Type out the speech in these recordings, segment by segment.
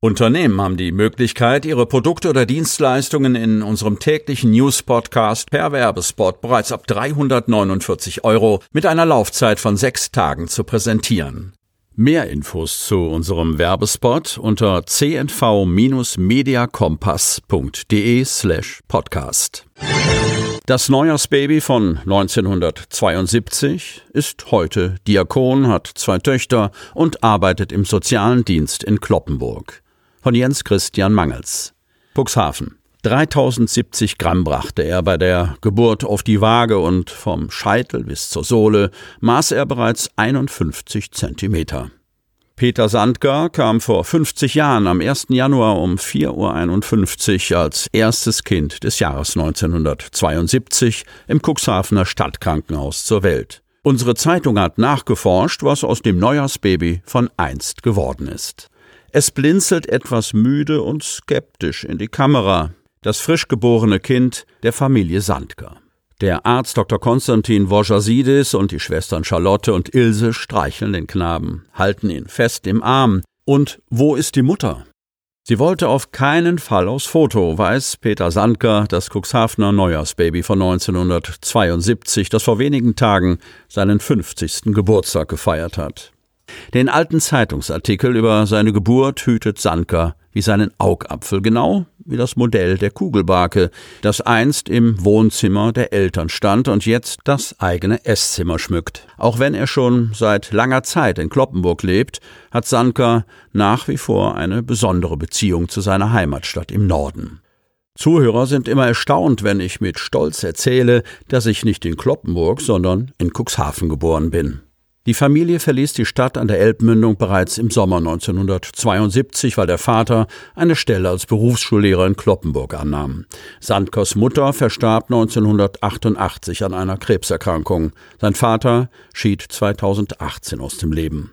Unternehmen haben die Möglichkeit, ihre Produkte oder Dienstleistungen in unserem täglichen News-Podcast per Werbespot bereits ab 349 Euro mit einer Laufzeit von sechs Tagen zu präsentieren. Mehr Infos zu unserem Werbespot unter cnv-mediakompass.de slash podcast. Das Neujahrsbaby von 1972 ist heute Diakon, hat zwei Töchter und arbeitet im sozialen Dienst in Kloppenburg von Jens Christian Mangels. Buxhaven. 3070 Gramm brachte er bei der Geburt auf die Waage und vom Scheitel bis zur Sohle maß er bereits 51 Zentimeter. Peter Sandgar kam vor 50 Jahren am 1. Januar um 4.51 Uhr als erstes Kind des Jahres 1972 im Cuxhavener Stadtkrankenhaus zur Welt. Unsere Zeitung hat nachgeforscht, was aus dem Neujahrsbaby von einst geworden ist. Es blinzelt etwas müde und skeptisch in die Kamera, das frisch geborene Kind der Familie Sandker. Der Arzt Dr. Konstantin Wojasidis und die Schwestern Charlotte und Ilse streicheln den Knaben, halten ihn fest im Arm. Und wo ist die Mutter? Sie wollte auf keinen Fall aufs Foto, weiß Peter Sandker, das Cuxhavener Neujahrsbaby von 1972, das vor wenigen Tagen seinen 50. Geburtstag gefeiert hat. Den alten Zeitungsartikel über seine Geburt hütet Sanker wie seinen Augapfel, genau wie das Modell der Kugelbarke, das einst im Wohnzimmer der Eltern stand und jetzt das eigene Esszimmer schmückt. Auch wenn er schon seit langer Zeit in Kloppenburg lebt, hat Sanker nach wie vor eine besondere Beziehung zu seiner Heimatstadt im Norden. Zuhörer sind immer erstaunt, wenn ich mit Stolz erzähle, dass ich nicht in Kloppenburg, sondern in Cuxhaven geboren bin. Die Familie verließ die Stadt an der Elbmündung bereits im Sommer 1972, weil der Vater eine Stelle als Berufsschullehrer in Kloppenburg annahm. Sandkers Mutter verstarb 1988 an einer Krebserkrankung. Sein Vater schied 2018 aus dem Leben.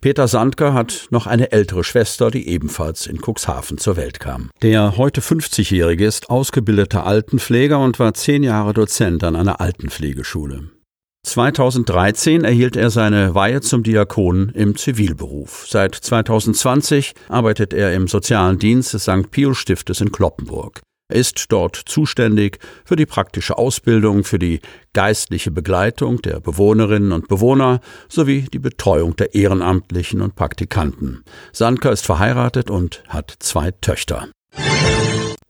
Peter Sandker hat noch eine ältere Schwester, die ebenfalls in Cuxhaven zur Welt kam. Der heute 50-Jährige ist ausgebildeter Altenpfleger und war zehn Jahre Dozent an einer Altenpflegeschule. 2013 erhielt er seine Weihe zum Diakon im Zivilberuf. Seit 2020 arbeitet er im sozialen Dienst des St. Pius Stiftes in Kloppenburg. Er ist dort zuständig für die praktische Ausbildung, für die geistliche Begleitung der Bewohnerinnen und Bewohner sowie die Betreuung der Ehrenamtlichen und Praktikanten. Sandker ist verheiratet und hat zwei Töchter.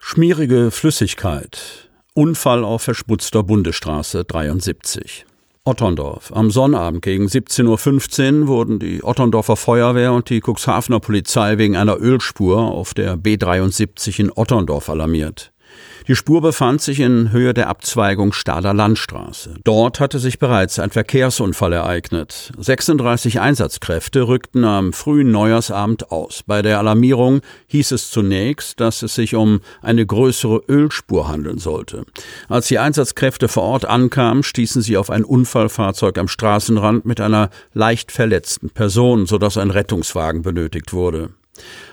Schmierige Flüssigkeit. Unfall auf verschmutzter Bundesstraße 73. Otterndorf. Am Sonnabend gegen 17.15 Uhr wurden die Otterndorfer Feuerwehr und die Cuxhavener Polizei wegen einer Ölspur auf der B73 in Otterndorf alarmiert. Die Spur befand sich in Höhe der Abzweigung Stader Landstraße. Dort hatte sich bereits ein Verkehrsunfall ereignet. 36 Einsatzkräfte rückten am frühen Neujahrsabend aus. Bei der Alarmierung hieß es zunächst, dass es sich um eine größere Ölspur handeln sollte. Als die Einsatzkräfte vor Ort ankamen, stießen sie auf ein Unfallfahrzeug am Straßenrand mit einer leicht verletzten Person, sodass ein Rettungswagen benötigt wurde.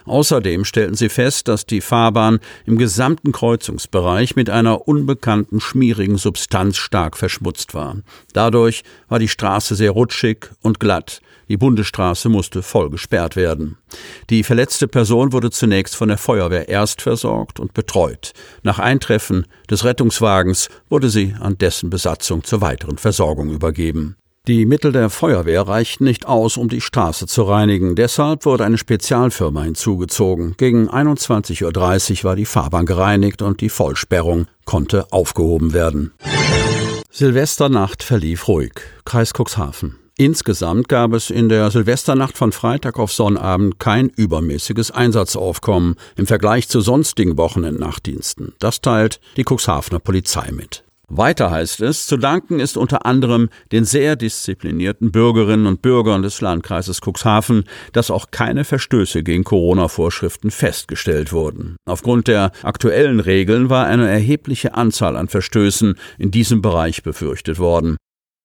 Außerdem stellten sie fest, dass die Fahrbahn im gesamten Kreuzungsbereich mit einer unbekannten schmierigen Substanz stark verschmutzt war. Dadurch war die Straße sehr rutschig und glatt. Die Bundesstraße musste voll gesperrt werden. Die verletzte Person wurde zunächst von der Feuerwehr erst versorgt und betreut. Nach Eintreffen des Rettungswagens wurde sie an dessen Besatzung zur weiteren Versorgung übergeben. Die Mittel der Feuerwehr reichten nicht aus, um die Straße zu reinigen. Deshalb wurde eine Spezialfirma hinzugezogen. Gegen 21.30 Uhr war die Fahrbahn gereinigt und die Vollsperrung konnte aufgehoben werden. Silvesternacht verlief ruhig. Kreis Cuxhaven. Insgesamt gab es in der Silvesternacht von Freitag auf Sonnabend kein übermäßiges Einsatzaufkommen im Vergleich zu sonstigen Wochenendnachtdiensten. Das teilt die Cuxhavener Polizei mit. Weiter heißt es, zu danken ist unter anderem den sehr disziplinierten Bürgerinnen und Bürgern des Landkreises Cuxhaven, dass auch keine Verstöße gegen Corona-Vorschriften festgestellt wurden. Aufgrund der aktuellen Regeln war eine erhebliche Anzahl an Verstößen in diesem Bereich befürchtet worden.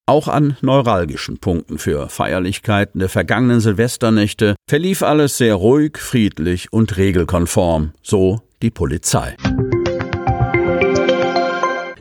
Auch an neuralgischen Punkten für Feierlichkeiten der vergangenen Silvesternächte verlief alles sehr ruhig, friedlich und regelkonform, so die Polizei.